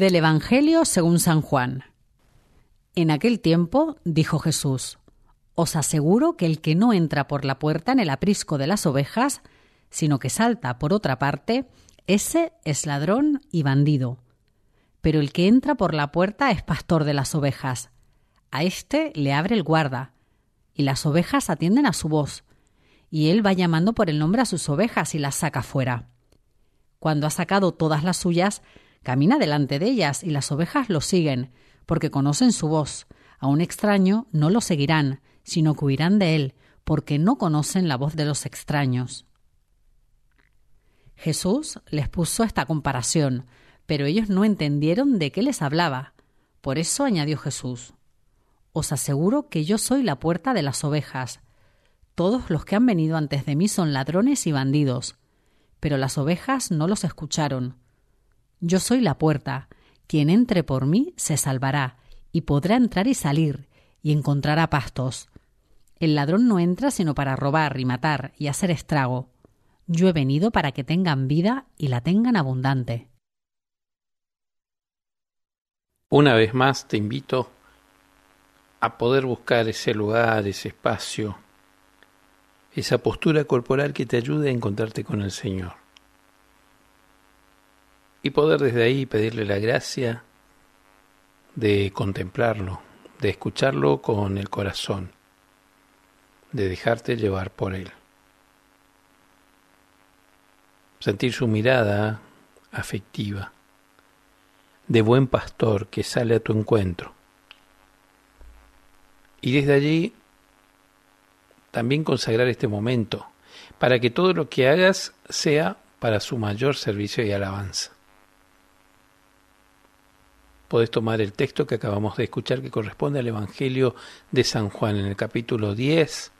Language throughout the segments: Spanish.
Del Evangelio según San Juan. En aquel tiempo dijo Jesús, Os aseguro que el que no entra por la puerta en el aprisco de las ovejas, sino que salta por otra parte, ese es ladrón y bandido. Pero el que entra por la puerta es pastor de las ovejas. A éste le abre el guarda, y las ovejas atienden a su voz, y él va llamando por el nombre a sus ovejas y las saca fuera. Cuando ha sacado todas las suyas, camina delante de ellas, y las ovejas lo siguen, porque conocen su voz. A un extraño no lo seguirán, sino que huirán de él, porque no conocen la voz de los extraños. Jesús les puso esta comparación, pero ellos no entendieron de qué les hablaba. Por eso añadió Jesús, Os aseguro que yo soy la puerta de las ovejas. Todos los que han venido antes de mí son ladrones y bandidos, pero las ovejas no los escucharon. Yo soy la puerta, quien entre por mí se salvará, y podrá entrar y salir, y encontrará pastos. El ladrón no entra sino para robar y matar y hacer estrago. Yo he venido para que tengan vida y la tengan abundante. Una vez más te invito a poder buscar ese lugar, ese espacio, esa postura corporal que te ayude a encontrarte con el Señor. Y poder desde ahí pedirle la gracia de contemplarlo, de escucharlo con el corazón, de dejarte llevar por él. sentir su mirada afectiva, de buen pastor que sale a tu encuentro. Y desde allí también consagrar este momento, para que todo lo que hagas sea para su mayor servicio y alabanza. Podés tomar el texto que acabamos de escuchar que corresponde al Evangelio de San Juan en el capítulo 10,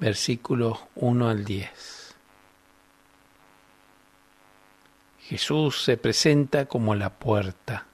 versículos 1 al 10. Jesús se presenta como la puerta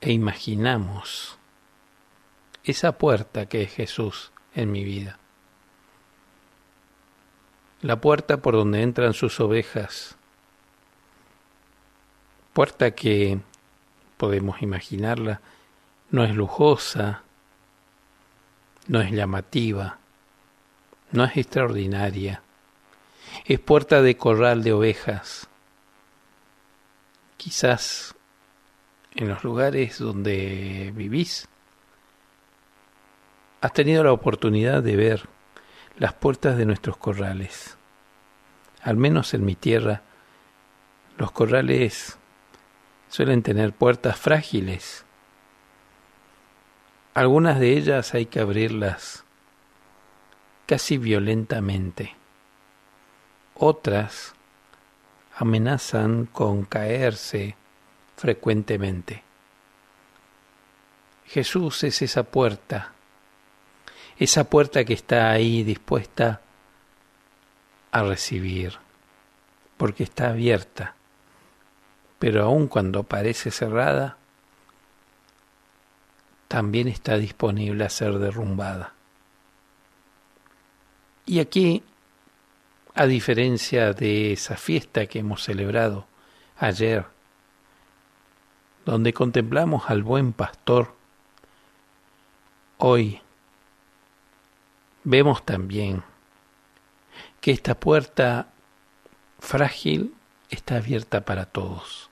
e imaginamos esa puerta que es Jesús en mi vida. La puerta por donde entran sus ovejas. Puerta que podemos imaginarla, no es lujosa, no es llamativa, no es extraordinaria, es puerta de corral de ovejas. Quizás en los lugares donde vivís has tenido la oportunidad de ver las puertas de nuestros corrales. Al menos en mi tierra, los corrales suelen tener puertas frágiles. Algunas de ellas hay que abrirlas casi violentamente. Otras amenazan con caerse frecuentemente. Jesús es esa puerta, esa puerta que está ahí dispuesta a recibir, porque está abierta, pero aun cuando parece cerrada, también está disponible a ser derrumbada. Y aquí a diferencia de esa fiesta que hemos celebrado ayer, donde contemplamos al buen pastor, hoy vemos también que esta puerta frágil está abierta para todos.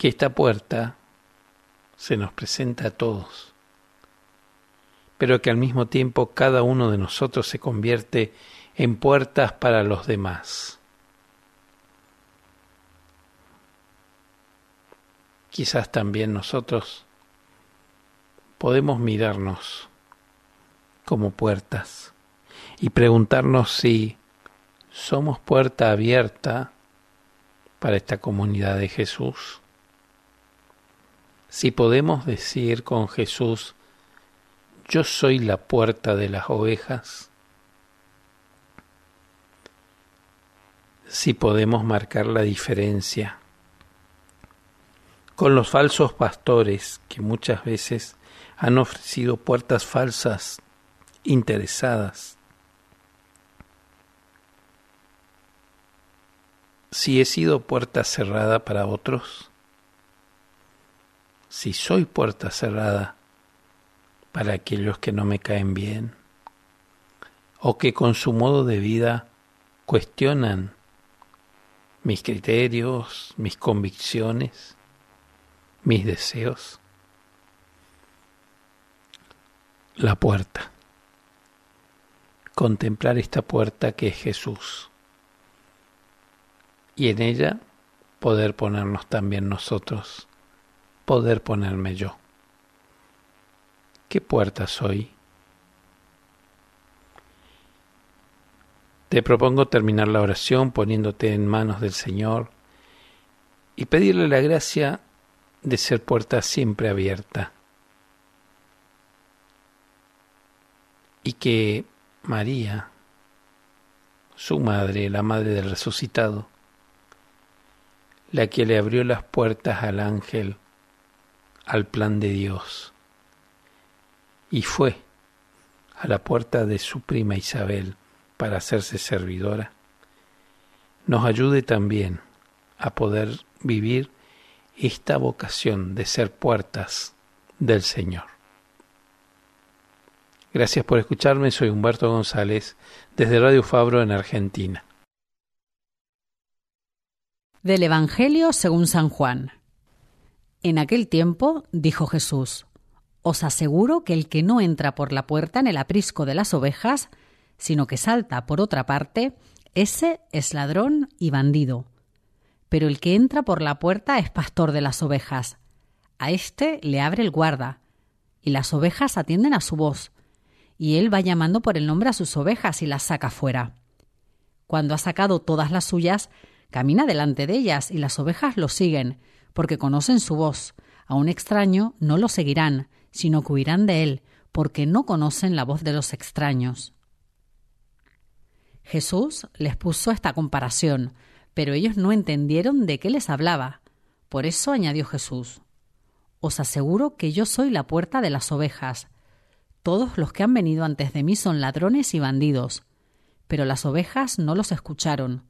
Que esta puerta se nos presenta a todos, pero que al mismo tiempo cada uno de nosotros se convierte en puertas para los demás. Quizás también nosotros podemos mirarnos como puertas y preguntarnos si somos puerta abierta para esta comunidad de Jesús. Si podemos decir con Jesús, yo soy la puerta de las ovejas. Si podemos marcar la diferencia con los falsos pastores que muchas veces han ofrecido puertas falsas, interesadas. Si he sido puerta cerrada para otros, si soy puerta cerrada para aquellos que no me caen bien, o que con su modo de vida cuestionan mis criterios, mis convicciones, mis deseos. La puerta. Contemplar esta puerta que es Jesús. Y en ella poder ponernos también nosotros, poder ponerme yo. ¿Qué puerta soy? Te propongo terminar la oración poniéndote en manos del Señor y pedirle la gracia de ser puerta siempre abierta. Y que María, su madre, la madre del resucitado, la que le abrió las puertas al ángel, al plan de Dios, y fue a la puerta de su prima Isabel para hacerse servidora, nos ayude también a poder vivir esta vocación de ser puertas del Señor. Gracias por escucharme, soy Humberto González desde Radio Fabro en Argentina. Del Evangelio según San Juan. En aquel tiempo dijo Jesús, Os aseguro que el que no entra por la puerta en el aprisco de las ovejas, sino que salta por otra parte, ese es ladrón y bandido pero el que entra por la puerta es pastor de las ovejas. A éste le abre el guarda, y las ovejas atienden a su voz, y él va llamando por el nombre a sus ovejas y las saca fuera. Cuando ha sacado todas las suyas, camina delante de ellas y las ovejas lo siguen, porque conocen su voz. A un extraño no lo seguirán, sino que huirán de él, porque no conocen la voz de los extraños. Jesús les puso esta comparación, pero ellos no entendieron de qué les hablaba. Por eso añadió Jesús, Os aseguro que yo soy la puerta de las ovejas. Todos los que han venido antes de mí son ladrones y bandidos, pero las ovejas no los escucharon.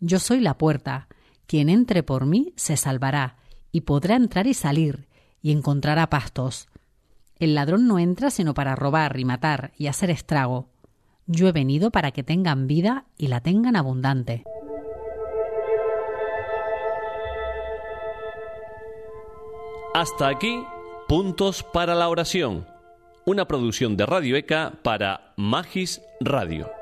Yo soy la puerta, quien entre por mí se salvará, y podrá entrar y salir, y encontrará pastos. El ladrón no entra sino para robar y matar y hacer estrago. Yo he venido para que tengan vida y la tengan abundante. Hasta aquí, Puntos para la Oración, una producción de Radio ECA para Magis Radio.